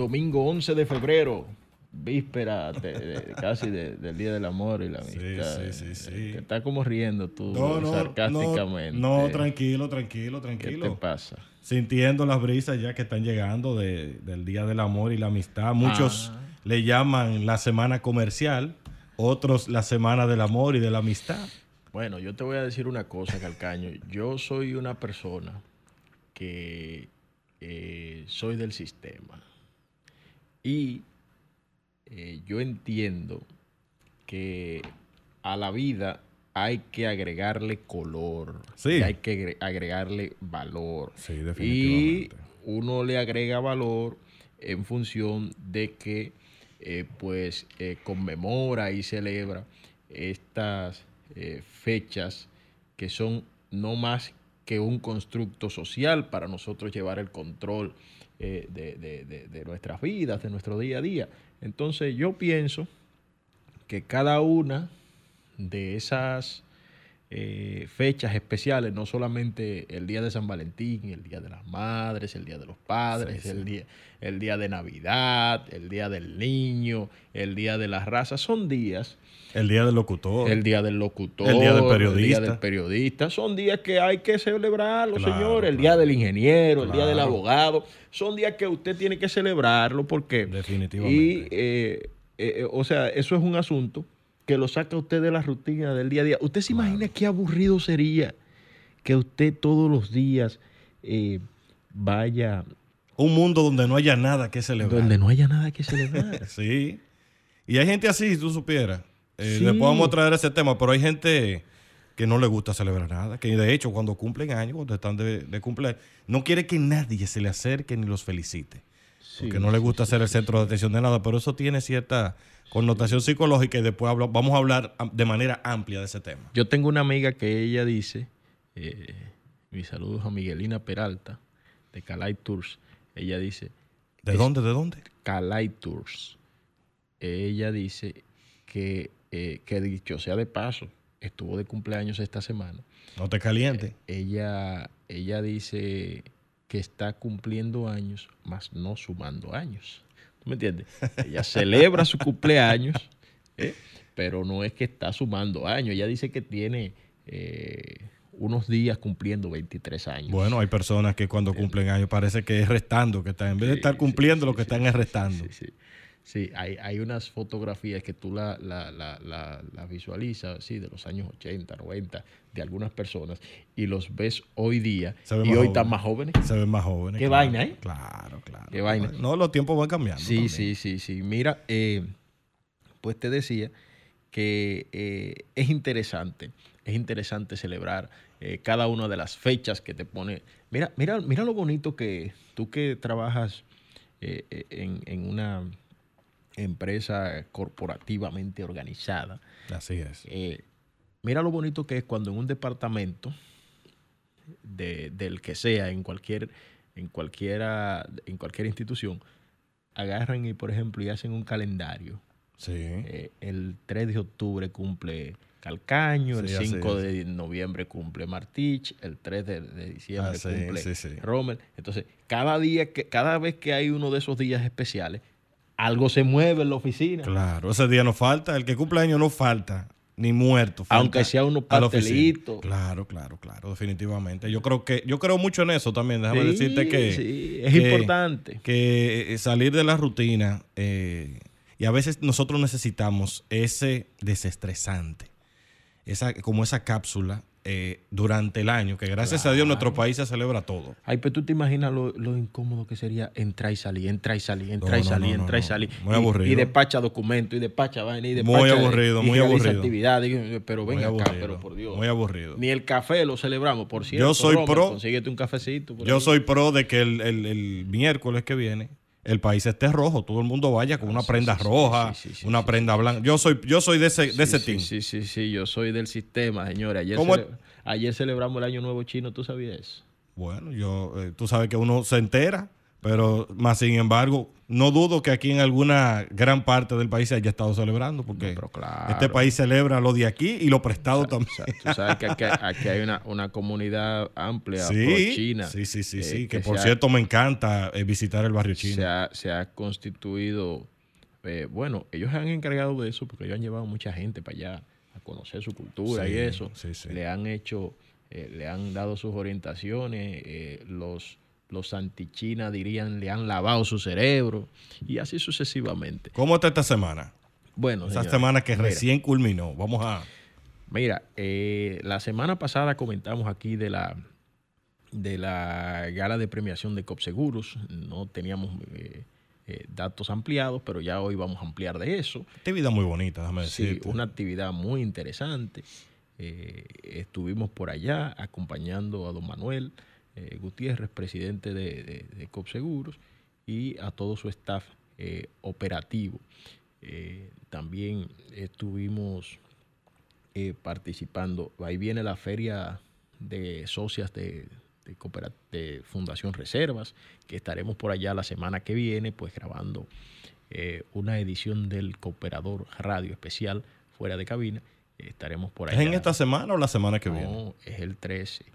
domingo 11 de febrero, víspera casi del Día del Amor y la Amistad. Sí, sí, sí, está como riendo tú sarcásticamente. No, tranquilo, tranquilo, tranquilo. ¿Qué te pasa? Sintiendo las brisas ya que están llegando del Día del Amor y la Amistad. Muchos ah. le llaman la semana comercial, otros la semana del amor y de la amistad. Bueno, yo te voy a decir una cosa, Calcaño. Yo soy una persona que eh, soy del sistema. Y eh, yo entiendo que a la vida hay que agregarle color, hay que agregarle valor. Sí, definitivamente. Y uno le agrega valor en función de que eh, pues eh, conmemora y celebra estas fechas que son no más que un constructo social para nosotros llevar el control eh, de, nuestras vidas, de nuestro día a día. Entonces yo pienso que cada una de esas eh, fechas especiales, no solamente el día de San Valentín, el día de las madres, el día de los padres, El, día, el día de Navidad, el día del niño, el día de las razas, son días el día del locutor. El día del locutor. El día del periodista. El día del periodista. Son días que hay que celebrarlo, señor. El día del ingeniero, el día del abogado. Son días que usted tiene que celebrarlo porque... Definitivamente. Y, eh, eh, o sea, eso es un asunto que lo saca usted de la rutina del día a día. ¿Usted se imagina qué aburrido sería que usted todos los días eh, vaya... Un mundo donde no haya nada que celebrar. Donde no haya nada que celebrar. sí. Y hay gente así, si tú supieras. Eh, Le podemos traer ese tema, pero hay gente que no le gusta celebrar nada, que de hecho cuando cumplen años, cuando están de, de cumpleaños, no quiere que nadie se le acerque ni los felicite. Porque no le gusta ser el centro de atención de nada, pero eso tiene cierta connotación psicológica y después vamos a hablar de manera amplia de ese tema. Yo tengo una amiga que ella dice, eh, mis saludos a Miguelina Peralta, de Calai Tours, ella dice... ¿De dónde? ¿De dónde? Calai Tours. Ella dice que, eh, que dicho sea de paso, estuvo de cumpleaños esta semana. No te caliente. Eh, ella, ella dice que está cumpliendo años, más no sumando años. ¿Tú me entiendes? Ella celebra su cumpleaños, ¿eh? pero no es que está sumando años. Ella dice que tiene eh, unos días cumpliendo 23 años. Bueno, hay personas que cuando cumplen años parece que es restando, que están, en vez de estar cumpliendo, lo que están es restando. Sí, hay, hay unas fotografías que tú la, la, la, la, visualizas, sí, de los años 80, 90, de algunas personas, y los ves hoy día, y hoy están más jóvenes. Se ven más jóvenes. Qué vaina, ¿eh? Claro, claro. Qué vaina. No, los tiempos van cambiando. Sí, sí, sí, sí. Mira, eh, pues te decía que eh, es interesante, es interesante celebrar eh, cada una de las fechas que te pone. Mira, mira, mira lo bonito que tú que trabajas en, en una empresa corporativamente organizada. Así es. Eh, mira lo bonito que es cuando en un departamento del que sea, en cualquier, en cualquiera, en cualquier institución, agarran y, por ejemplo, y hacen un calendario. Sí. Eh, el 3 de octubre cumple Calcaño, el 5 de noviembre cumple Martich, el 3 de, diciembre cumple Rommel. Entonces, cada día que, cada vez que hay uno de esos días especiales, algo se mueve en la oficina. Claro, ese día no falta. El que cumple años no falta, ni muerto. Aunque sea unos pastelitos. Claro, claro, claro, definitivamente. Yo creo que yo creo mucho en eso también. Déjame decirte que sí, es importante. Que eh, salir de la rutina eh, y a veces nosotros necesitamos ese desestresante, esa como esa cápsula eh, durante el año, que gracias a Dios nuestro país se celebra todo. Ay, pero tú te imaginas lo, incómodo que sería entrar y salir, entrar y salir, entrar y salir, entrar y salir. Muy aburrido. Y despacha documentos, y despacha vaina, y despacha. Muy aburrido, muy aburrido. actividades, pero ven acá, pero por Dios. Muy aburrido. Ni el café lo celebramos, por cierto. Yo soy pro. Consíguete un cafecito. yo soy pro de que el, el miércoles que viene el país esté rojo, todo el mundo vaya con una prenda roja, una prenda blanca. Yo soy, yo soy de ese, de ese team. Sí, sí, sí, yo soy del sistema, señores. Ayer, ayer celebramos el Año Nuevo Chino, ¿tú sabías eso? Bueno, yo, eh, tú sabes que uno se entera pero más sin embargo, no dudo que aquí en alguna gran parte del país se haya estado celebrando, porque este país celebra lo de aquí y lo prestado también. tú sabes que aquí, hay una, comunidad amplia por China. Sí, sí, sí, sí. Que, por cierto me encanta eh, visitar el barrio chino. Se ha, constituido, eh, bueno, ellos se han encargado de eso porque ellos han llevado mucha gente para allá a conocer su cultura y eso. Le han hecho, eh, le han dado sus orientaciones, los los antichina dirían le han lavado su cerebro y así sucesivamente. ¿Cómo está esta semana? Bueno, esta semana que recién culminó. Vamos a. Mira, eh, la semana pasada comentamos aquí de la de la gala de premiación de Copseguros. No teníamos eh, eh, datos ampliados, pero ya hoy vamos a ampliar de eso. Actividad muy bonita, déjame decir. Sí, una actividad muy interesante. estuvimos por allá acompañando a don Manuel eh, Gutiérrez, presidente de, de, COPSEGUROS, y a todo su staff eh, operativo. Eh, también estuvimos participando, ahí viene la feria de socias de, de, Fundación Reservas, que estaremos por allá la semana que viene, pues grabando una edición del Cooperador Radio Especial fuera de cabina. estaremos por allá. ¿Es en esta semana o la semana que viene? No, es el 13.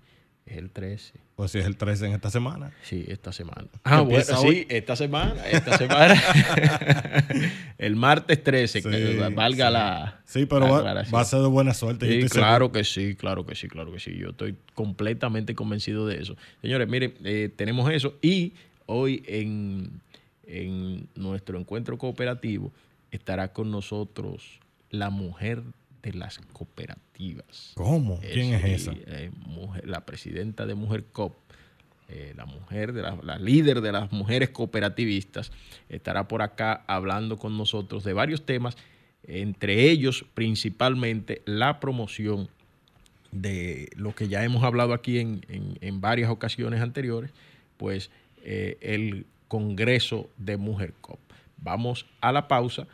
Es el 13. Pues si es el 13 en esta semana. Sí, esta semana. Ah, bueno, sí, esta semana. Esta semana. el martes 13, que valga la. Sí, pero va, a ser de buena suerte. Sí, claro que sí, claro que sí, claro que sí. Yo estoy completamente convencido de eso. Señores, miren, eh, tenemos eso. Y hoy en, en nuestro encuentro cooperativo estará con nosotros la mujer de las cooperativas. ¿Cómo? ¿Quién es esa? Eh, la presidenta de Mujer COP, eh, la mujer, de la, líder de las mujeres cooperativistas, estará por acá hablando con nosotros de varios temas, entre ellos principalmente la promoción de lo que ya hemos hablado aquí en, varias ocasiones anteriores, pues eh, el Congreso de Mujer COP. Vamos a la pausa,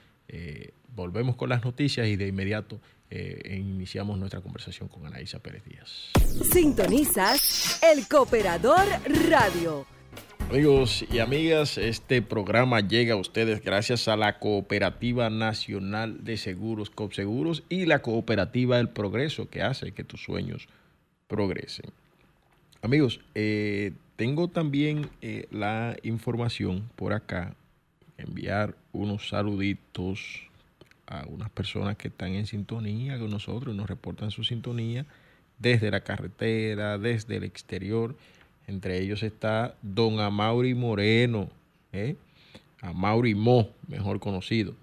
volvemos con las noticias y de inmediato eh, iniciamos nuestra conversación con Anaísa Pérez Díaz. Sintonizas el Cooperador Radio. Amigos y amigas, este programa llega a ustedes gracias a la Cooperativa Nacional de Seguros, COPSEGUROS, y la Cooperativa El Progreso, que hace que tus sueños progresen. Amigos, eh, tengo también eh, la información por acá, enviar unos saluditos a unas personas que están en sintonía con nosotros, nos reportan su sintonía desde la carretera, desde el exterior. Entre ellos está don Amaury Moreno, ¿eh? Amaury Mo, mejor conocido.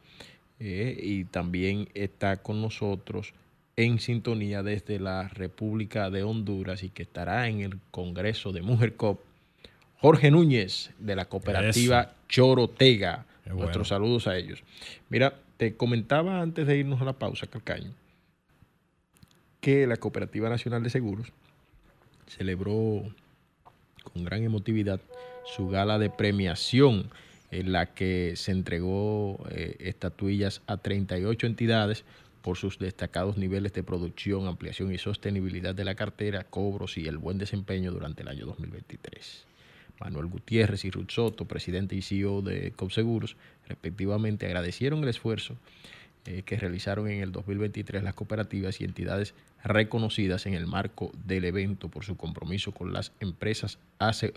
¿eh? y también está con nosotros en sintonía desde la República de Honduras y que estará en el Congreso de Mujer Cop, Jorge Núñez de la cooperativa Chorotega. Nuestros saludos a ellos. Mira, te comentaba antes de irnos a la pausa, Calcaño, que la Cooperativa Nacional de Seguros celebró con gran emotividad su gala de premiación en la que se entregó eh, estatuillas a 38 entidades por sus destacados niveles de producción, ampliación y sostenibilidad de la cartera, cobros y el buen desempeño durante el año 2023. Manuel Gutiérrez y Ruth Soto, presidente y CEO de COPSEGUROS, respectivamente, agradecieron el esfuerzo eh, que realizaron en el 2023 las cooperativas y entidades reconocidas en el marco del evento por su compromiso con las empresas,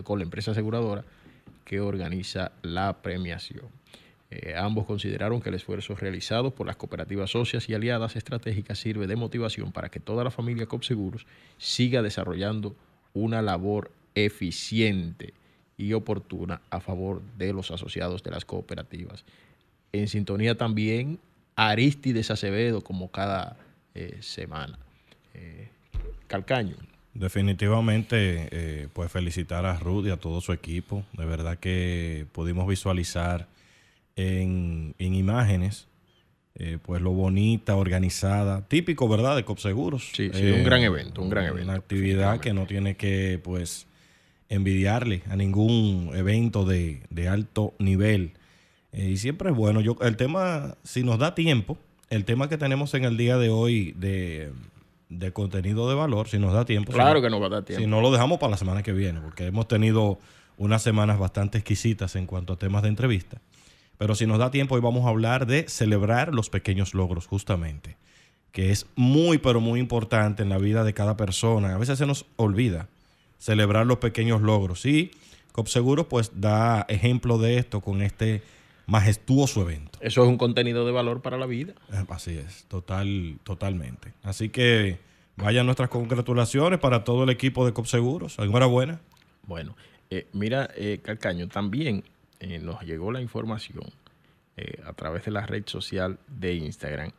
con la empresa aseguradora que organiza la premiación. Eh, ambos consideraron que el esfuerzo realizado por las cooperativas socias y aliadas estratégicas sirve de motivación para que toda la familia COPSEGUROS siga desarrollando una labor eficiente y oportuna a favor de los asociados de las cooperativas. En sintonía también Aristides Acevedo como cada eh, semana. Eh, Calcaño. Definitivamente, eh, pues felicitar a Rudy a todo su equipo. De verdad que pudimos visualizar en, imágenes pues lo bonita, organizada, típico, ¿verdad? De COPSEGUROS. Sí, sí un gran evento, un gran evento. Una actividad que no tiene que, pues, envidiarle a ningún evento de, alto nivel. Eh, y siempre es bueno. Yo, el tema, si nos da tiempo, el tema que tenemos en el día de hoy de, contenido de valor, si nos da tiempo. Claro que nos va a dar tiempo. Si no lo dejamos para la semana que viene, porque hemos tenido unas semanas bastante exquisitas en cuanto a temas de entrevista. Pero si nos da tiempo, hoy vamos a hablar de celebrar los pequeños logros, justamente, que es muy, pero muy importante en la vida de cada persona. A veces se nos olvida celebrar los pequeños logros. Y COPSEGURO pues da ejemplo de esto con este majestuoso evento. Eso es un contenido de valor para la vida. Eh, así es, total, totalmente. Así que vayan nuestras congratulaciones para todo el equipo de COPSEGUROS. Enhorabuena. Bueno, eh, mira, eh, Calcaño, también nos llegó la información a través de la red social de Instagram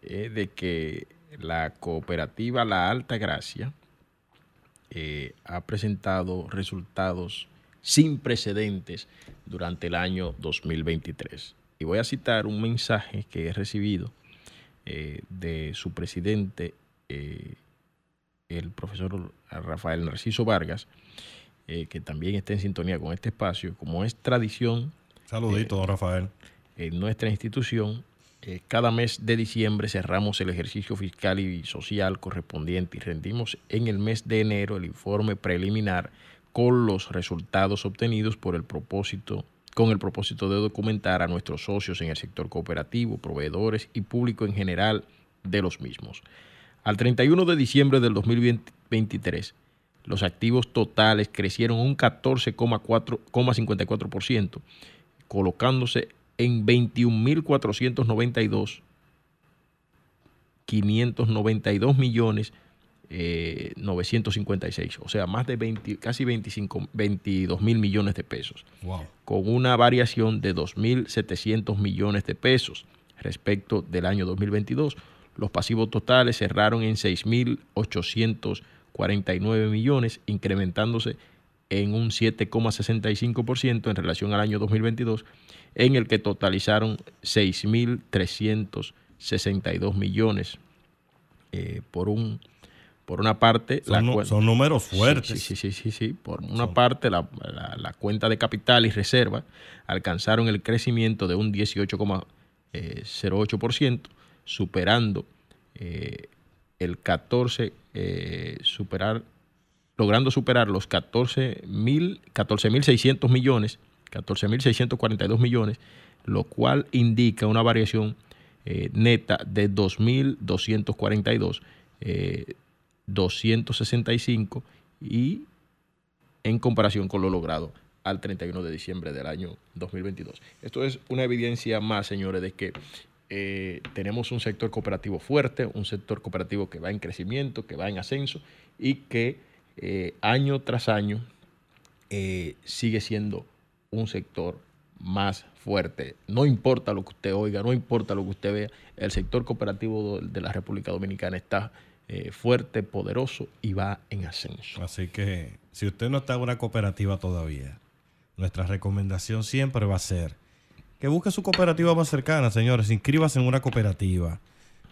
de que la cooperativa La Alta Gracia, eh, ha presentado resultados sin precedentes durante el año 2023. Y voy a citar un mensaje que he recibido eh, de su presidente, eh, el profesor Rafael Narciso Vargas, que también está en sintonía con este espacio, como es tradición. Saludito, don Rafael. En nuestra institución, eh, cada mes de diciembre cerramos el ejercicio fiscal y social correspondiente y rendimos en el mes de enero el informe preliminar con los resultados obtenidos por el propósito con el propósito de documentar a nuestros socios en el sector cooperativo, proveedores y público en general de los mismos. Al 31 de diciembre del 2023, los activos totales crecieron un 14,54%, colocándose en 21.492, 592 millones 956, eh, o sea, más de 20, casi 25, 22 mil millones de pesos, con una variación de 2.700 millones de pesos respecto del año 2022. Los pasivos totales cerraron en 6.849 millones, incrementándose en un 7,65% en relación al año 2022, en el que totalizaron 6.362 millones. Eh, por un por una parte... Son, son números fuertes. Sí, sí, sí, sí. Por una parte, la, cuenta de capital y reserva alcanzaron el crecimiento de un 18,08%, superando eh, el 14, eh, superar, logrando superar los 14.600 14, millones, 14.642 millones, lo cual indica una variación eh, neta de 2.242 eh, 265 y en comparación con lo logrado al 31 de diciembre del año 2022. Esto es una evidencia más, señores, de que eh, tenemos un sector cooperativo fuerte, un sector cooperativo que va en crecimiento, que va en ascenso y que eh, año tras año eh, sigue siendo un sector más fuerte. No importa lo que usted oiga, no importa lo que usted vea, el sector cooperativo de la República Dominicana está eh, fuerte, poderoso y va en ascenso. Así que si usted no está en una cooperativa todavía, nuestra recomendación siempre va a ser que busque su cooperativa más cercana, señores. Inscríbase en una cooperativa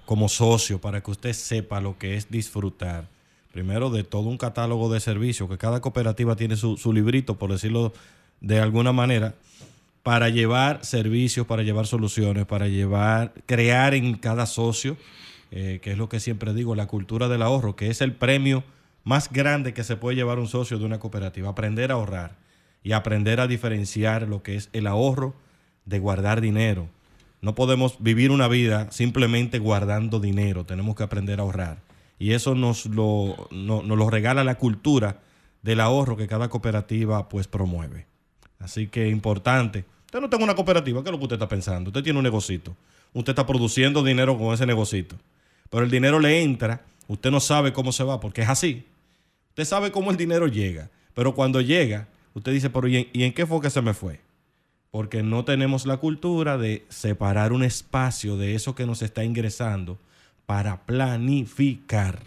como socio para que usted sepa lo que es disfrutar. Primero de todo un catálogo de servicios, que cada cooperativa tiene su, su librito, por decirlo de alguna manera, para llevar servicios, para llevar soluciones, para llevar, crear en cada socio eh, que es lo que siempre digo, la cultura del ahorro, que es el premio más grande que se puede llevar un socio de una cooperativa. Aprender a ahorrar y aprender a diferenciar lo que es el ahorro de guardar dinero. No podemos vivir una vida simplemente guardando dinero, tenemos que aprender a ahorrar. Y eso nos lo, nos lo regala la cultura del ahorro que cada cooperativa pues promueve. Así que importante. Usted no tiene una cooperativa, ¿qué es lo que usted está pensando? Usted tiene un negocito. Usted está produciendo dinero con ese negocito pero el dinero le entra, usted no sabe cómo se va, porque es así. Usted sabe cómo el dinero llega, pero cuando llega, usted dice, pero ¿y en, qué fue que se me fue? Porque no tenemos la cultura de separar un espacio de eso que nos está ingresando para planificar.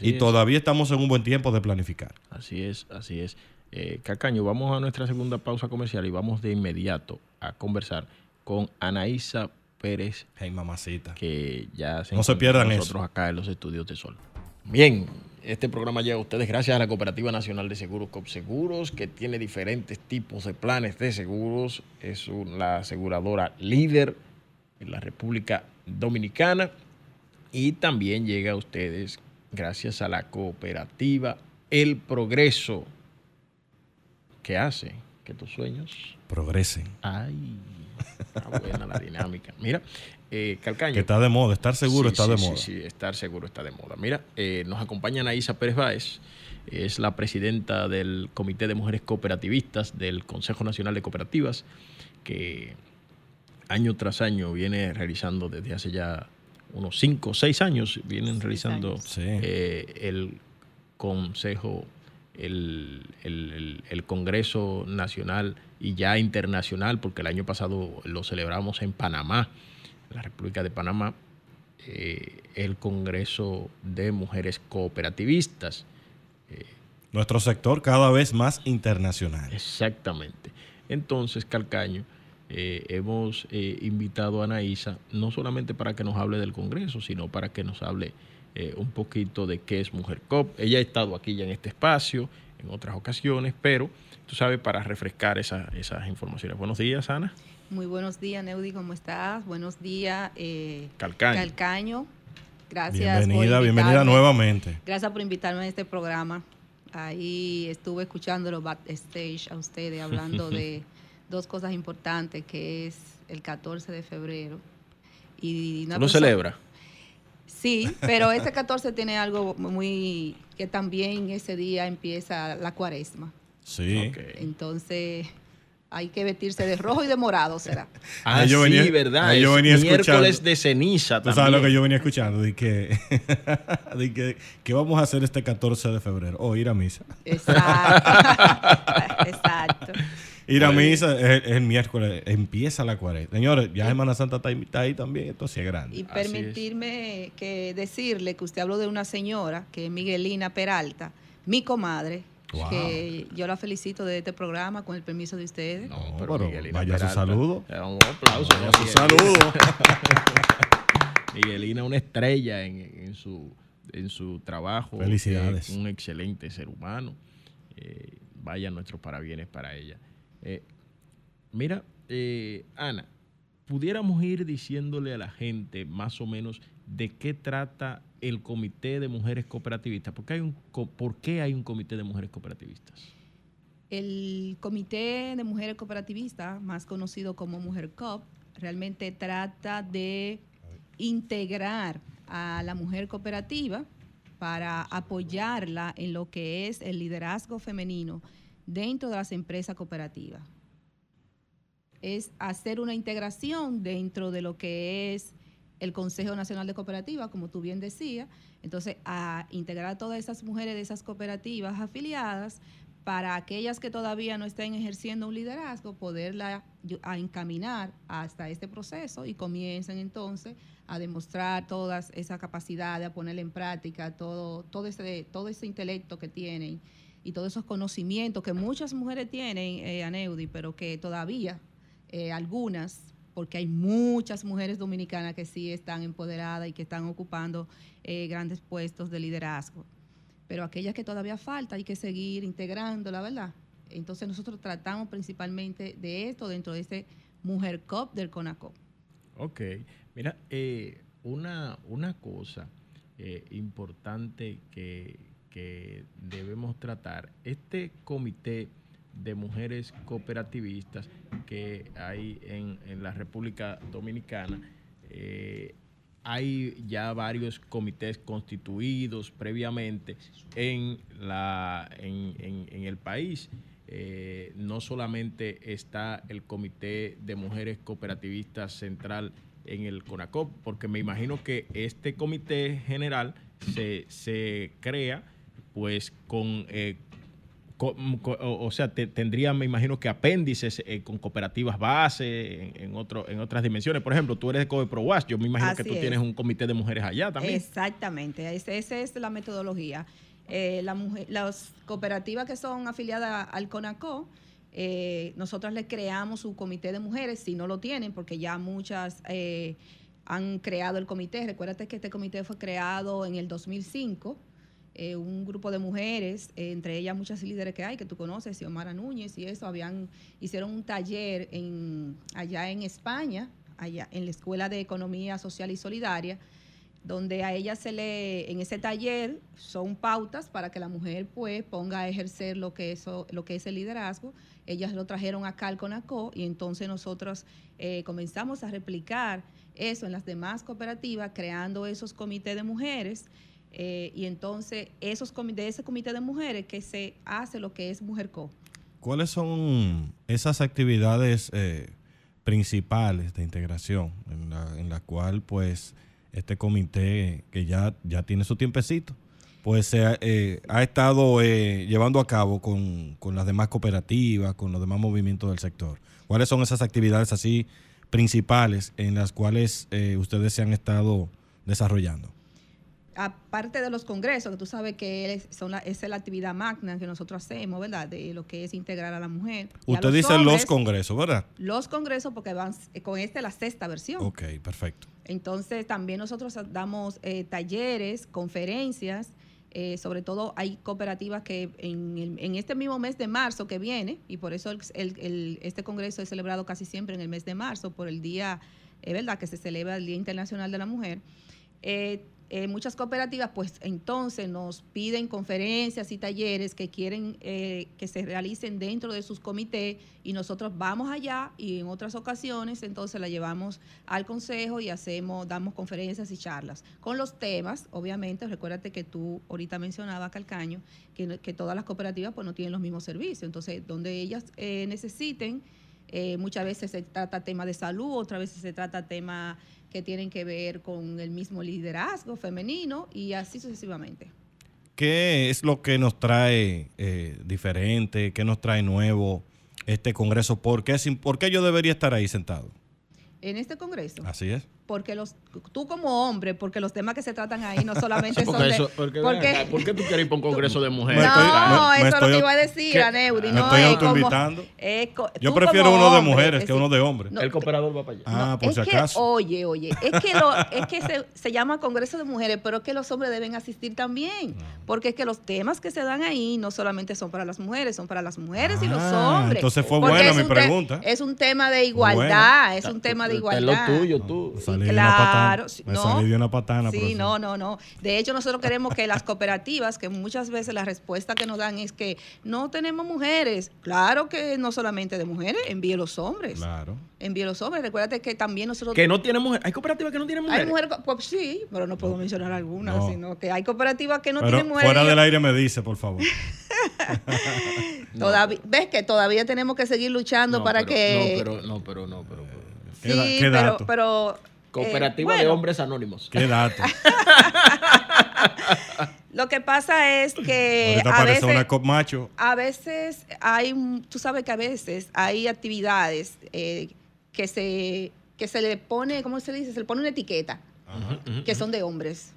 y todavía estamos en un buen tiempo de planificar. Así es, así es. Eh, Cacaño, vamos a nuestra segunda pausa comercial y vamos de inmediato a conversar con Anaísa Pérez. Hey, mamacita. Que ya se no se pierdan nosotros acá en los estudios de Sol. Bien, este programa llega a ustedes gracias a la Cooperativa Nacional de Seguros COPSEGUROS, que tiene diferentes tipos de planes de seguros. Es la aseguradora líder en la República Dominicana. Y también llega a ustedes gracias a la cooperativa El Progreso, que hace que tus sueños progresen. Ay. Está buena la dinámica. Mira, eh, Calcaño. Que está de moda, estar seguro está de moda. Sí, sí, estar seguro está de moda. Mira, eh, nos acompaña Naisa Pérez Báez, es la presidenta del Comité de Mujeres Cooperativistas del Consejo Nacional de Cooperativas, que año tras año viene realizando desde hace ya unos 5 o 6 años, vienen realizando eh, el Consejo, el, el Congreso Nacional y ya internacional, porque el año pasado lo celebramos en Panamá, la República de Panamá, eh, el Congreso de Mujeres Cooperativistas. Eh, Nuestro sector cada vez más internacional. Exactamente. Entonces, Calcaño, eh, hemos invitado a Anaísa no solamente para que nos hable del Congreso, sino para que nos hable un poquito de qué es Mujer Cop. Ella ha estado aquí ya en este espacio en otras ocasiones, pero tú sabes, para refrescar esas informaciones. Buenos días, Ana. Muy buenos días, Neudi, ¿cómo estás? Buenos días, eh, Calcaño. Calcaño. Gracias. Bienvenida, bienvenida nuevamente. Gracias por invitarme a este programa. Ahí estuve escuchando los backstage a ustedes hablando de dos cosas importantes, que es el 14 de febrero. Y ¿Tú lo celebra? Sí, pero ese 14 tiene algo muy que también ese día empieza la cuaresma. Sí. Entonces hay que vestirse de rojo y de morado, será. ah, yo venía, sí, ¿verdad? Yo venía miércoles de ceniza ¿Tú sabes lo que yo venía escuchando? De que, de que, ¿qué vamos a hacer este 14 de febrero? O ir a misa. Exacto. Exacto. Ir a misa es, el miércoles, empieza la cuaresma. Señores, ya Semana Santa está, ahí también, esto sí es grande. Y permitirme que decirle que usted habló de una señora, que es Miguelina Peralta, mi comadre, Que yo la felicito de este programa con el permiso de ustedes. No, pero, vaya su saludo. Un aplauso. Vaya su saludo. Miguelina, una estrella en, su, en su trabajo. Felicidades. un excelente ser humano. Eh, vaya nuestros parabienes para ella. Eh, mira, eh, Ana, pudiéramos ir diciéndole a la gente más o menos de qué trata el Comité de Mujeres Cooperativistas. ¿Por qué hay un, por qué hay un Comité de Mujeres Cooperativistas? El Comité de Mujeres Cooperativistas, más conocido como Mujer COP, realmente trata de integrar a la mujer cooperativa para apoyarla en lo que es el liderazgo femenino dentro de las empresas cooperativas. Es hacer una integración dentro de lo que es el Consejo Nacional de Cooperativas, como tú bien decías. Entonces, a integrar a todas esas mujeres de esas cooperativas afiliadas para aquellas que todavía no estén ejerciendo un liderazgo, poderla a encaminar hasta este proceso y comiencen entonces a demostrar toda esa capacidad, a ponerla en práctica, todo, todo, ese, todo ese intelecto que tienen y todos esos conocimientos que muchas mujeres tienen, eh, Aneudi, pero que todavía eh, algunas porque hay muchas mujeres dominicanas que sí están empoderadas y que están ocupando eh, grandes puestos de liderazgo. Pero aquellas que todavía falta hay que seguir integrando, la verdad. Entonces nosotros tratamos principalmente de esto dentro de ese Mujer COP del CONACOP. Ok, mira, eh, una, una cosa importante que, que debemos tratar, este comité de mujeres cooperativistas que hay en, la República Dominicana. Eh, hay ya varios comités constituidos previamente en, la, en, el país. Eh, no solamente está el Comité de Mujeres Cooperativistas Central en el CONACOP, porque me imagino que este comité general se, se crea pues con, eh, o, sea, tendría, me imagino que apéndices eh, con cooperativas base en, otro, en otras dimensiones. Por ejemplo, tú eres de yo me imagino que tú tienes un comité de mujeres allá también. Exactamente, esa es la metodología. Eh, las cooperativas que son afiliadas al CONACO, eh, nosotros les creamos un comité de mujeres, si no lo tienen, porque ya muchas han creado el comité. Recuérdate que este comité fue creado en el 2005 eh, un grupo de mujeres, eh, entre ellas muchas líderes que hay, que tú conoces, Xiomara Núñez y eso, habían, hicieron un taller en, allá en España, allá en la Escuela de Economía Social y Solidaria, donde a ella se le, en ese taller son pautas para que la mujer pues ponga a ejercer lo que, eso, lo que es el liderazgo. Ellas lo trajeron acá al CONACO y entonces nosotros eh, comenzamos a replicar eso en las demás cooperativas, creando esos comités de mujeres eh, y entonces, esos de ese comité de mujeres que se hace lo que es Mujer Co. ¿Cuáles son esas actividades eh, principales de integración en la, en la cual, pues, este comité que ya, ya tiene su tiempecito, pues se eh, ha estado llevando a cabo con, con, las demás cooperativas, con los demás movimientos del sector? ¿Cuáles son esas actividades así principales en las cuales ustedes se han estado desarrollando? Aparte de los congresos, que tú sabes que es, son la, es la actividad magna que nosotros hacemos, ¿verdad? De lo que es integrar a la mujer. Usted dice los congresos, ¿verdad? Los congresos, porque van con este la sexta versión. Ok, perfecto. Entonces, también nosotros damos eh, talleres, conferencias. Eh, sobre todo hay cooperativas que en, en, este mismo mes de marzo que viene, y por eso el, este congreso es celebrado casi siempre en el mes de marzo, por el día, es eh, ¿verdad?, que se celebra el Día Internacional de la Mujer. Eh, eh, muchas cooperativas pues entonces nos piden conferencias y talleres que quieren eh, que se realicen dentro de sus comités y nosotros vamos allá y en otras ocasiones entonces la llevamos al consejo y hacemos, damos conferencias y charlas. Con los temas, obviamente, recuérdate que tú ahorita mencionabas, Calcaño, que, que todas las cooperativas pues no tienen los mismos servicios, entonces donde ellas eh, necesiten, muchas veces se trata tema de salud, otras veces se trata tema que tienen que ver con el mismo liderazgo femenino y así sucesivamente. ¿Qué es lo que nos trae eh, diferente? ¿Qué nos trae nuevo este Congreso? ¿Por qué, ¿Por qué yo debería estar ahí sentado? En este Congreso. Así es. Porque los tú como hombre, porque los temas que se tratan ahí no solamente son Porque de... eso, porque, porque- ¿Por qué tú quieres ir para un congreso de mujeres? Me estoy- no, me- me eso es lo estoy- que iba a decir, ¿Qué? Aneudi. Me no, estoy es como- autoinvitando. es co- Yo prefiero uno de mujeres es que uno de hombres. no, el cooperador va para allá. Ah, por es si que, acaso. oye, oye, es que, lo, es que se, se llama Congreso de Mujeres, pero es que los hombres deben asistir también. Porque es que los temas que se dan ahí no solamente son para las mujeres, son para las mujeres y los Ah, hombres. entonces fue buena es mi pregunta. Es un tema de igualdad, es un tema de igualdad. lo tuyo, tú. Salí de una claro, patana. sí, Me no. salí de una patana. Sí, profesor. no, no, no. De hecho, nosotros queremos que las cooperativas, que muchas veces la respuesta que nos dan es que no tenemos mujeres. Claro que no solamente de mujeres, envíe los hombres. Claro. Envíe los hombres. Recuérdate que también nosotros... Que no tiene mujeres. Hay cooperativas que no tienen mujeres. Hay mujeres, pues sí, pero no puedo mencionar algunas, No. sino que hay cooperativas que no Pero tienen mujeres. fuera del aire me dice, por favor. Todavía, ¿Ves que todavía tenemos que seguir luchando No, para pero- que... No, pero, no, pero no, pero. pero- sí, ¿Qué da- qué pero, dato? Eh, Cooperativa de hombres anónimos. Qué dato. Lo que pasa es que a aparece veces, una cop macho. a veces hay, tú sabes que a veces hay actividades eh, que se que se le pone, ¿cómo se dice? Se le pone una etiqueta, que son de hombres.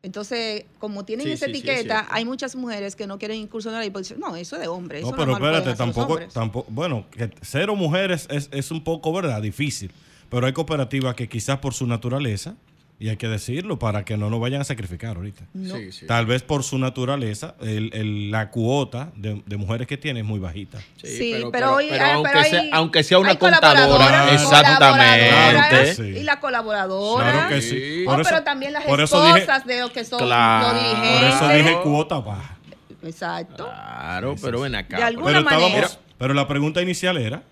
Entonces, como tienen Sí, esa sí, sí, es etiqueta, hay muchas mujeres que no quieren incursionar y pues dicen, no, eso es de hombres. No, eso pero espérate, tampoco, hombres". tampoco, bueno, que cero mujeres es, es un poco, ¿verdad? Difícil. Pero hay cooperativas que quizás por su naturaleza, y hay que decirlo para que no nos vayan a sacrificar ahorita. No. Sí, sí. Tal vez por su naturaleza, el- el- la cuota de, de mujeres que tiene es muy bajita. Sí, pero hoy- aunque, pero sea, hay- aunque sea una contadora, exactamente. Y la colaboradora. Claro que Sí. sí. Oh, pero también las por eso dije- esposas de los que son Claro. los Por eso dije cuota baja. Exacto. Claro, pero ven acá. De alguna Pero, estábamos- manera. pero la pregunta inicial era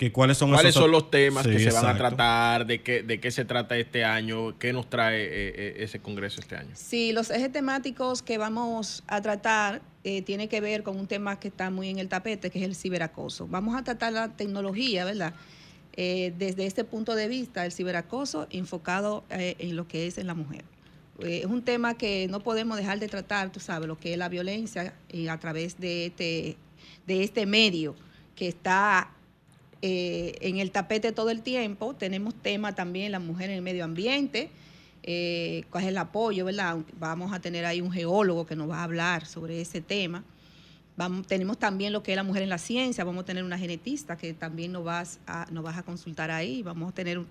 que cuáles son ¿Cuáles esos- son los temas Sí, que se van a tratar? De qué, ¿De qué se trata este año? ¿Qué nos trae eh, eh, ese congreso este año? Sí, los ejes temáticos que vamos a tratar eh, tiene que ver con un tema que está muy en el tapete, que es el ciberacoso. Vamos a tratar la tecnología, ¿verdad? Eh, desde este punto de vista, el ciberacoso enfocado eh, en lo que es en la mujer. Es un tema que no podemos dejar de tratar, tú sabes, lo que es la violencia a través de este, de este medio que está eh, en el tapete todo el tiempo. Tenemos tema también la mujer en el medio ambiente, eh, cuál es el apoyo, ¿verdad? Vamos a tener ahí un geólogo que nos va a hablar sobre ese tema. Tenemos también lo que es la mujer en la ciencia, vamos a tener una genetista que también nos vas a, nos vas a consultar ahí, vamos a tener un-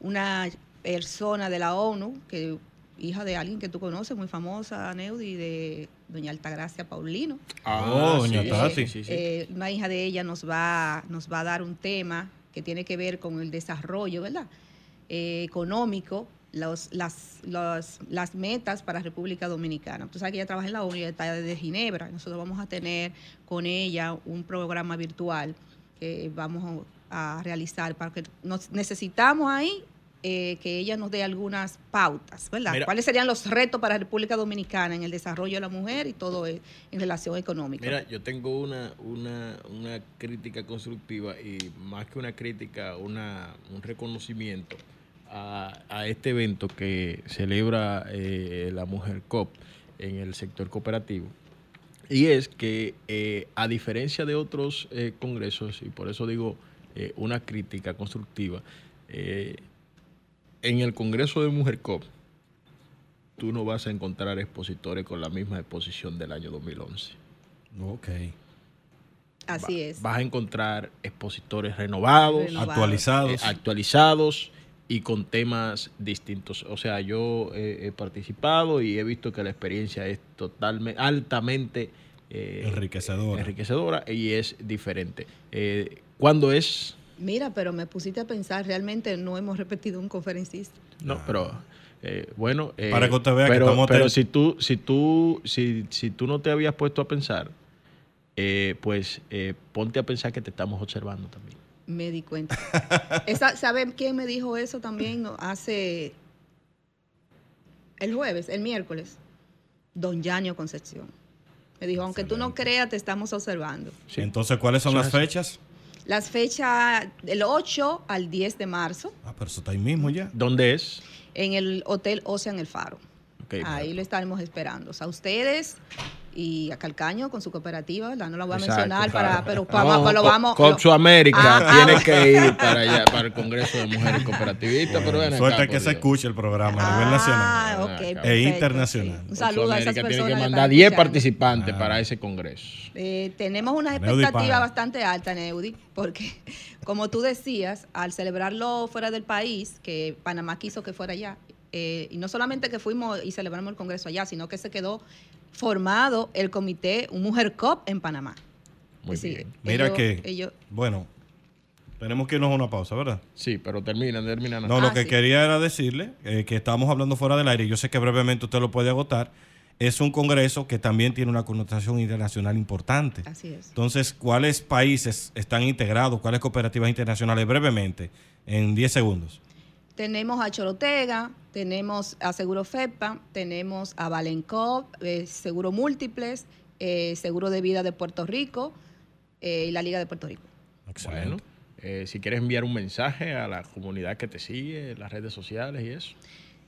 una persona de la ONU, que hija de alguien que tú conoces, muy famosa, Neudi, de doña Altagracia Paulino. Oh, doña Tati. sí, sí. Eh, una hija de ella nos va, nos va a dar un tema que tiene que ver con el desarrollo, ¿verdad? Eh, económico, los, las, los- las metas para República Dominicana. Tú sabes que ella trabaja en la ONU y está desde Ginebra. Nosotros vamos a tener con ella un programa virtual que vamos a realizar para que nos necesitamos ahí eh, que ella nos dé algunas pautas, ¿verdad? Mira. ¿Cuáles serían los retos para República Dominicana en el desarrollo de la mujer y todo eh, en relación económica? Mira, yo tengo una, una, una crítica constructiva y más que una crítica, una, un reconocimiento a, a este evento que celebra eh, la Mujer COP en el sector cooperativo. Y es que eh, a diferencia de otros congresos, y por eso digo una crítica constructiva, eh, en el Congreso de Mujer COP, tú no vas a encontrar expositores con la misma exposición del año 2011. Ok. Así Va- es. Vas a encontrar expositores renovados, Renovados. Actualizados. eh, actualizados y con temas distintos. O sea, yo eh, he participado y he visto que la experiencia es totalmente, altamente eh, Enriquecedora. enriquecedora y es diferente. Eh, ¿Cuándo es? Mira, pero me pusiste a pensar, realmente no hemos repetido un conferencista. No, pero eh, bueno. eh, Para que usted vea que pero, estamos Pero atentos. si tú, si tú, si, si tú no te habías puesto a pensar, eh, pues eh, ponte a pensar que te estamos observando también. Me di cuenta. Esa, ¿Saben quién me dijo eso también hace el jueves, el miércoles? Don Yanio Concepción. Me dijo, aunque tú no creas, te estamos observando. Sí. Entonces, ¿cuáles son las fechas? Las fechas del 8 al 10 de marzo Ah, pero eso está ahí mismo ya. ¿Dónde es? en el Hotel Ocean El Faro. Ahí lo estaremos esperando. O sea, ustedes y a Calcaño con su cooperativa, ¿verdad? No la voy a Exacto, mencionar, claro. para, pero No, para- lo vamos. Copsu lo- América Ah, ah, tiene bueno. que ir para allá, para el Congreso de Mujeres Cooperativistas, pero ven Suerte acá, que se escuche el programa a nivel Ah, nacional. ok, E perfecto, internacional. sí. Un Copsu saludo a esas América personas. tiene que mandar 10 escuchando. participantes Ah. para ese Congreso. Eh, tenemos una expectativa bastante alta, Neudi, porque como tú decías, al celebrarlo fuera del país, que Panamá quiso que fuera allá, eh, y no solamente que fuimos y celebramos el Congreso allá, sino que se quedó formado el comité, un Mujer COP en Panamá. Muy bien. Mira ellos- que, ellos- bueno, tenemos que irnos a una pausa, ¿verdad? Sí, pero termina, termina. No, Ah, lo que sí. quería era decirle eh, que estábamos hablando fuera del aire. y Yo sé que brevemente usted lo puede agotar. Es un congreso que también tiene una connotación internacional importante. Así es. Entonces, ¿cuáles países están integrados? ¿Cuáles cooperativas internacionales? Brevemente, en 10 segundos. Tenemos a Chorotega, tenemos a Seguro FEPA, tenemos a Valencop, eh, Seguro Múltiples, eh, Seguro de Vida de Puerto Rico eh, y la Liga de Puerto Rico. Bueno, eh, si quieres enviar un mensaje a la comunidad que te sigue, en las redes sociales y eso.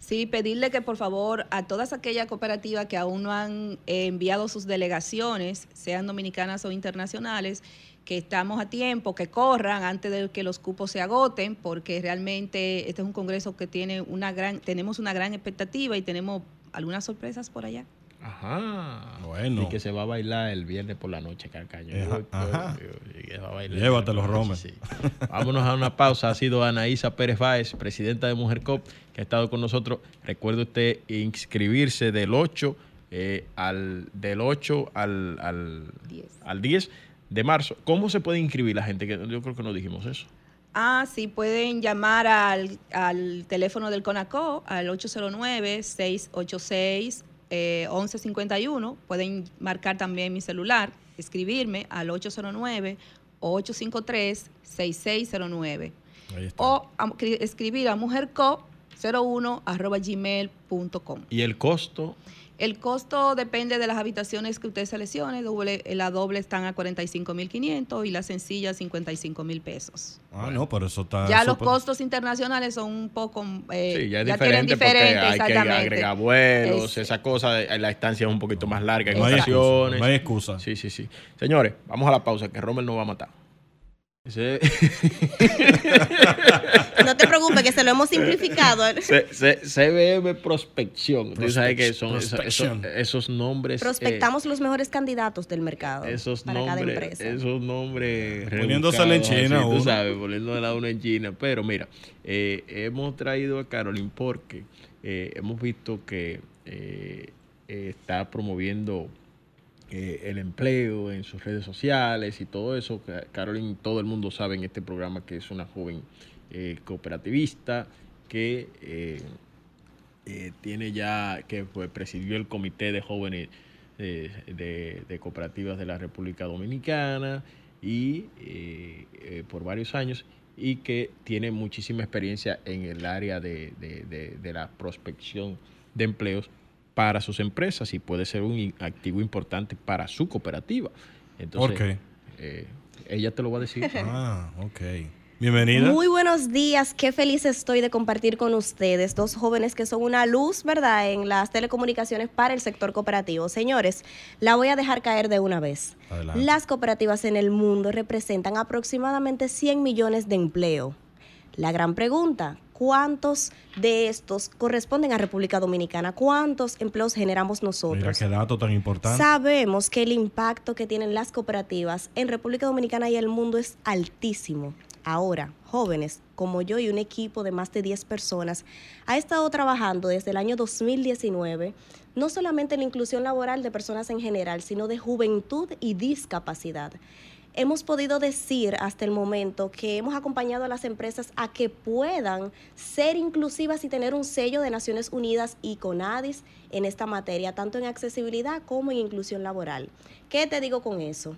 Sí, pedirle que por favor a todas aquellas cooperativas que aún no han enviado sus delegaciones, sean dominicanas o internacionales, que estamos a tiempo, que corran antes de que los cupos se agoten, porque realmente este es un congreso que tiene una gran, tenemos una gran expectativa y tenemos algunas sorpresas por allá. Ajá. Bueno. Y que se va a bailar el viernes por la noche, Carcaño. Ajá, Yo- ajá. Llévatelo, Romer. sí. Vámonos a una pausa. Ha sido Anaísa Pérez Báez, presidenta de Mujer Cop, que ha estado con nosotros. Recuerde usted inscribirse del 8 eh, al del 8 al, al, Diez. al 10 de marzo. ¿Cómo se puede inscribir la gente? Que yo creo que no dijimos eso. Ah, sí, pueden llamar al, al teléfono del CONACO, al 809-686-1151. Pueden marcar también mi celular, escribirme al 809-853-6609. Ahí está. O a- cri- escribir a mujerco01 arroba gmail.com. Y el costo, El costo depende de las habitaciones que usted seleccione. Doble, la doble están a 45.500 y la sencilla 55.000 pesos. ah, no, pero eso está. Ya los costos internacionales son un poco eh, sí, ya es tienen diferente porque hay que agregar vuelos, Es- esa cosa, la estancia es un poquito más larga en No hay excusa. No hay excusa. Sí, sí, sí. Señores, vamos a la pausa, que Rommel nos va a matar. No te preocupes, que se lo hemos simplificado. C- C- CBM Prospección. Tú sabes que son esos, Prospección. esos- esos nombres. eh, Prospectamos los mejores candidatos del mercado esos para cada nombres, empresa. esos nombres Poniéndosela en China así, tú sabes, poniéndole a uno en China. Pero mira, eh, hemos traído a Carolyn porque eh, hemos visto que eh, eh, está promoviendo eh, el empleo en sus redes sociales y todo eso. Ca- Carolyn, todo el mundo sabe en este programa que es una joven eh, cooperativista que eh, tiene ya, que presidió el comité de jóvenes de, cooperativas de la República Dominicana y por varios años y que tiene muchísima experiencia en el área de la prospección de empleos para sus empresas y puede ser un activo importante para su cooperativa. Entonces, ¿Por qué? eh, ella te lo va a decir. Ah, ok. Bienvenida. Muy buenos días, qué feliz estoy de compartir con ustedes, dos jóvenes que son una luz, ¿verdad?, en las telecomunicaciones para el sector cooperativo. Señores, la voy a dejar caer de una vez. Adelante. Las cooperativas en el mundo representan aproximadamente 100 millones de empleo. La gran pregunta, ¿cuántos de estos corresponden a República Dominicana? ¿Cuántos empleos generamos Mira nosotros? qué dato tan importante. Sabemos que el impacto que tienen las cooperativas en República Dominicana y el mundo es altísimo. Ahora, jóvenes como yo y un equipo de más de 10 personas ha estado trabajando desde el año 2019 no solamente en la inclusión laboral de personas en general, sino de juventud y discapacidad. Hemos podido decir hasta el momento que hemos acompañado a las empresas a que puedan ser inclusivas y tener un sello de Naciones Unidas y CONADIS en esta materia, tanto en accesibilidad como en inclusión laboral. ¿Qué te digo con eso?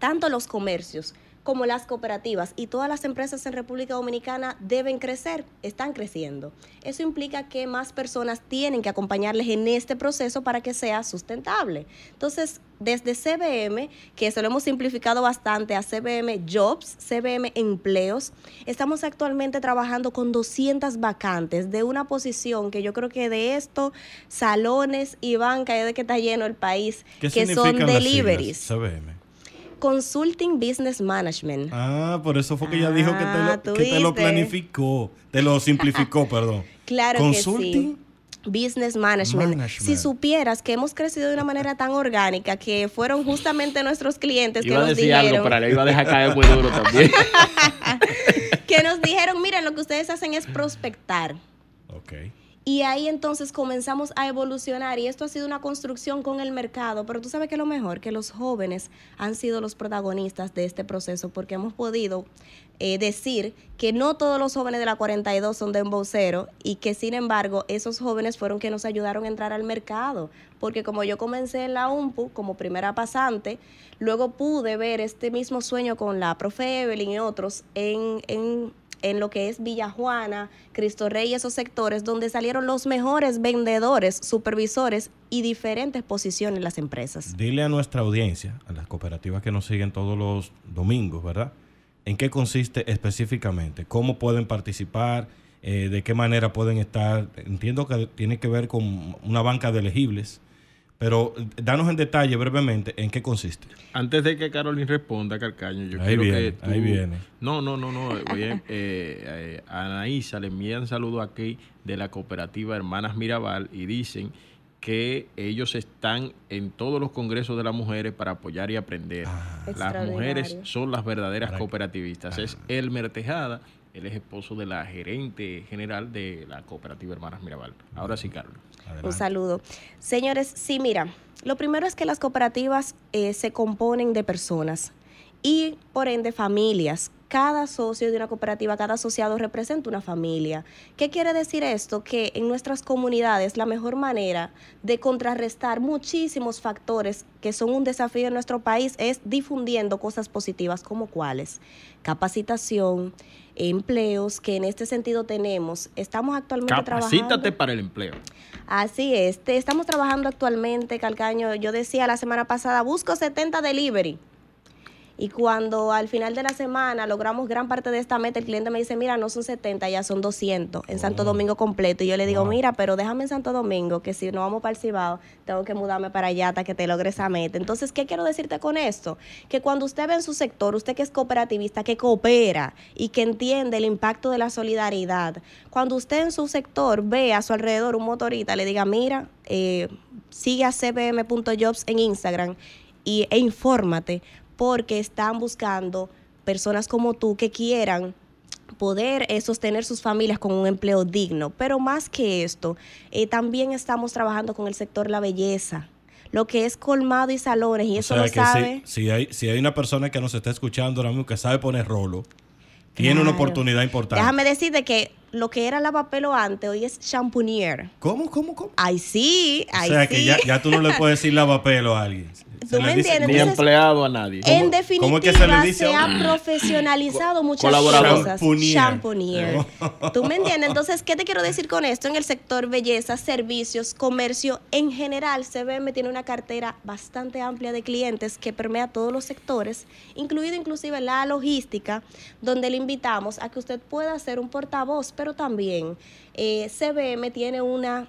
Tanto los comercios como las cooperativas y todas las empresas en República Dominicana deben crecer, están creciendo. Eso implica que más personas tienen que acompañarles en este proceso para que sea sustentable. Entonces, desde CBM, que eso lo hemos simplificado bastante, a CBM Jobs, CBM Empleos, estamos actualmente trabajando con 200 vacantes de una posición que yo creo que de esto, salones y banca, de que está lleno el país, ¿Qué que son deliveries. CBM. Consulting Business Management. Ah, por eso fue que ella dijo que te Ah, lo, ¿tú que te lo planificó, te lo simplificó, perdón. Claro Consulting. que sí. Business management. Management. Si supieras que hemos crecido de una manera tan orgánica que fueron justamente nuestros clientes que Iba a nos decir algo, dijeron, pero le iba a dejar caer muy duro también. que nos dijeron, miren, lo que ustedes hacen es prospectar. Ok. Y ahí entonces comenzamos a evolucionar y esto ha sido una construcción con el mercado, pero tú sabes que lo mejor, que los jóvenes han sido los protagonistas de este proceso porque hemos podido eh, decir que no todos los jóvenes de la 42 son de embocero y que sin embargo esos jóvenes fueron que nos ayudaron a entrar al mercado, porque como yo comencé en la UMPU como primera pasante, luego pude ver este mismo sueño con la profe Evelyn y otros en... en en lo que es Villa Juana, Cristo Rey esos sectores donde salieron los mejores vendedores, supervisores y diferentes posiciones en las empresas. Dile a nuestra audiencia, a las cooperativas que nos siguen todos los domingos, ¿verdad? ¿En qué consiste específicamente? ¿Cómo pueden participar? Eh, ¿De qué manera pueden estar? Entiendo que tiene que ver con una banca de elegibles, pero eh, danos en detalle brevemente en qué consiste. Antes de que Carolyn responda, Carcaño, yo Ahí quiero viene, que tú... ahí viene. No, no, no, no. Oye, eh, eh, a Anaísa le envían saludo aquí de la cooperativa Hermanas Mirabal y dicen que ellos están en todos los congresos de las mujeres para apoyar y aprender. Ah. las mujeres son las verdaderas Para- cooperativistas. Es Elmer Tejada, él es esposo de la gerente general de la cooperativa Hermanas Mirabal. Ahora sí, Carlos. Un saludo. Señores, sí, mira, lo primero es que las cooperativas eh, se componen de personas y por ende familias. Cada socio de una cooperativa, cada asociado representa una familia. ¿Qué quiere decir esto? Que en nuestras comunidades la mejor manera de contrarrestar muchísimos factores que son un desafío en nuestro país es difundiendo cosas positivas como cuáles. Capacitación, empleos, que en este sentido tenemos. Estamos actualmente Capacítate trabajando. para el empleo. Así es, te- estamos trabajando actualmente, Calcaño. Yo decía la semana pasada, busco 70 delivery. Y cuando al final de la semana logramos gran parte de esta meta, el cliente me dice, mira, no son 70, ya son 200 en Santo Oh. Domingo completo. Y yo le digo, Wow. mira, pero déjame en Santo Domingo, que si no vamos para el Cibao, tengo que mudarme para allá hasta que te logre esa meta. Entonces, ¿qué quiero decirte con esto? Que cuando usted ve en su sector, usted que es cooperativista, que coopera y que entiende el impacto de la solidaridad, cuando usted en su sector ve a su alrededor un motorista, le diga, mira, eh, sigue a cbm.jobs en Instagram y, e infórmate porque están buscando personas como tú que quieran poder eh, sostener sus familias con un empleo digno. Pero más que esto, eh, también estamos trabajando con el sector la belleza, lo que es colmado y salones, y O eso lo que sabe. si, si hay, si hay una persona que nos está escuchando ahora mismo que sabe poner rolo, tiene una oportunidad importante. Déjame decirte que lo que era lavapelo antes, hoy es champunier. ¿Cómo, cómo, cómo? Ay, sí, O ay, sea sí. que ya, ya tú no le puedes decir lavapelo a alguien. Se Tú le me dice- entiendes, Ni Entonces- empleado a nadie. En ¿Cómo- definitiva, cómo es que se le dice se a ha profesionalizado muchas cosas. Champunier. Champunier. ¿Tú me entiendes? Entonces, ¿qué te quiero decir con esto? En el sector belleza, servicios, comercio, en general, CBM tiene una cartera bastante amplia de clientes que permea todos los sectores, incluido inclusive la logística, donde le invitamos a que usted pueda ser un portavoz, pero también eh, CBM tiene una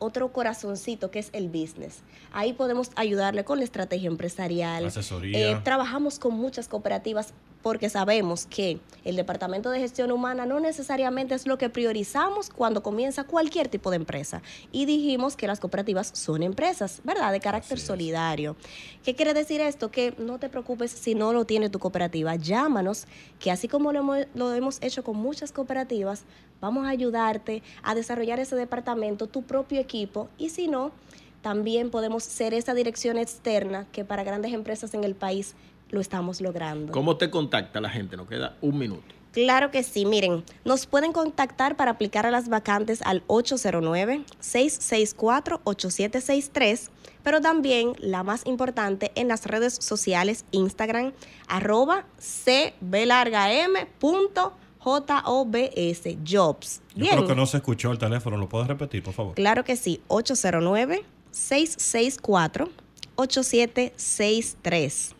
otro corazoncito que es el business. Ahí podemos ayudarle con la estrategia empresarial. Asesoría. Eh, trabajamos con muchas cooperativas porque sabemos que el Departamento de Gestión Humana no necesariamente es lo que priorizamos cuando comienza cualquier tipo de empresa. Y dijimos que las cooperativas son empresas, ¿verdad? De carácter Así es. solidario. ¿Qué quiere decir esto? Que no te preocupes si no lo tiene tu cooperativa. Llámanos, que así como lo hemos, lo hemos hecho con muchas cooperativas, vamos a ayudarte a desarrollar ese departamento, tu propio equipo. Y si no, también podemos ser esa dirección externa que para grandes empresas en el país lo estamos logrando. ¿Cómo te contacta la gente? Nos queda un minuto. Claro que sí, miren, nos pueden contactar para aplicar a las vacantes al 809-664-8763, pero también la más importante en las redes sociales, Instagram, arroba cblargam.jobs, jobs. Yo creo que no se escuchó el teléfono. ¿Lo puedes repetir, por favor? Claro que sí, 809-664. 8763.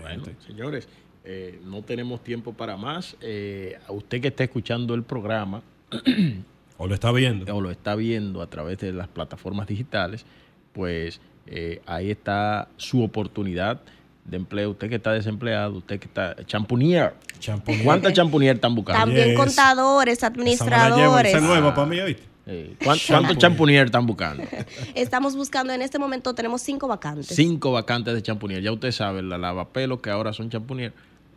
Bueno, señores, eh, no tenemos tiempo para más. Eh, a usted que está escuchando el programa O lo está viendo. o lo está viendo a través de las plataformas digitales, pues eh, ahí está su oportunidad de empleo. Usted que está desempleado, usted que está champunier. Champonier. ¿Cuántas champunier están buscando? También Yes. contadores, Esa me la llevo, esa administradores. es nueva para mí, ¿oíste? Eh, ¿cuán- ¿Cuántos champunier están buscando? Estamos buscando, en este momento tenemos cinco vacantes. Cinco vacantes de champunier. Ya usted sabe, la lavapelos que ahora son champunier.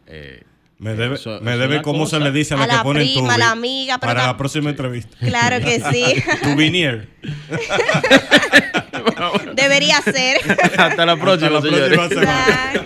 eh, Me debe, Eso- me debe cómo se le dice a la, A que pone prima, a la amiga, pero para la próxima entrevista. Claro que sí. Tu vinier. Debería ser. Hasta la próxima, Hasta la señores. próxima semana.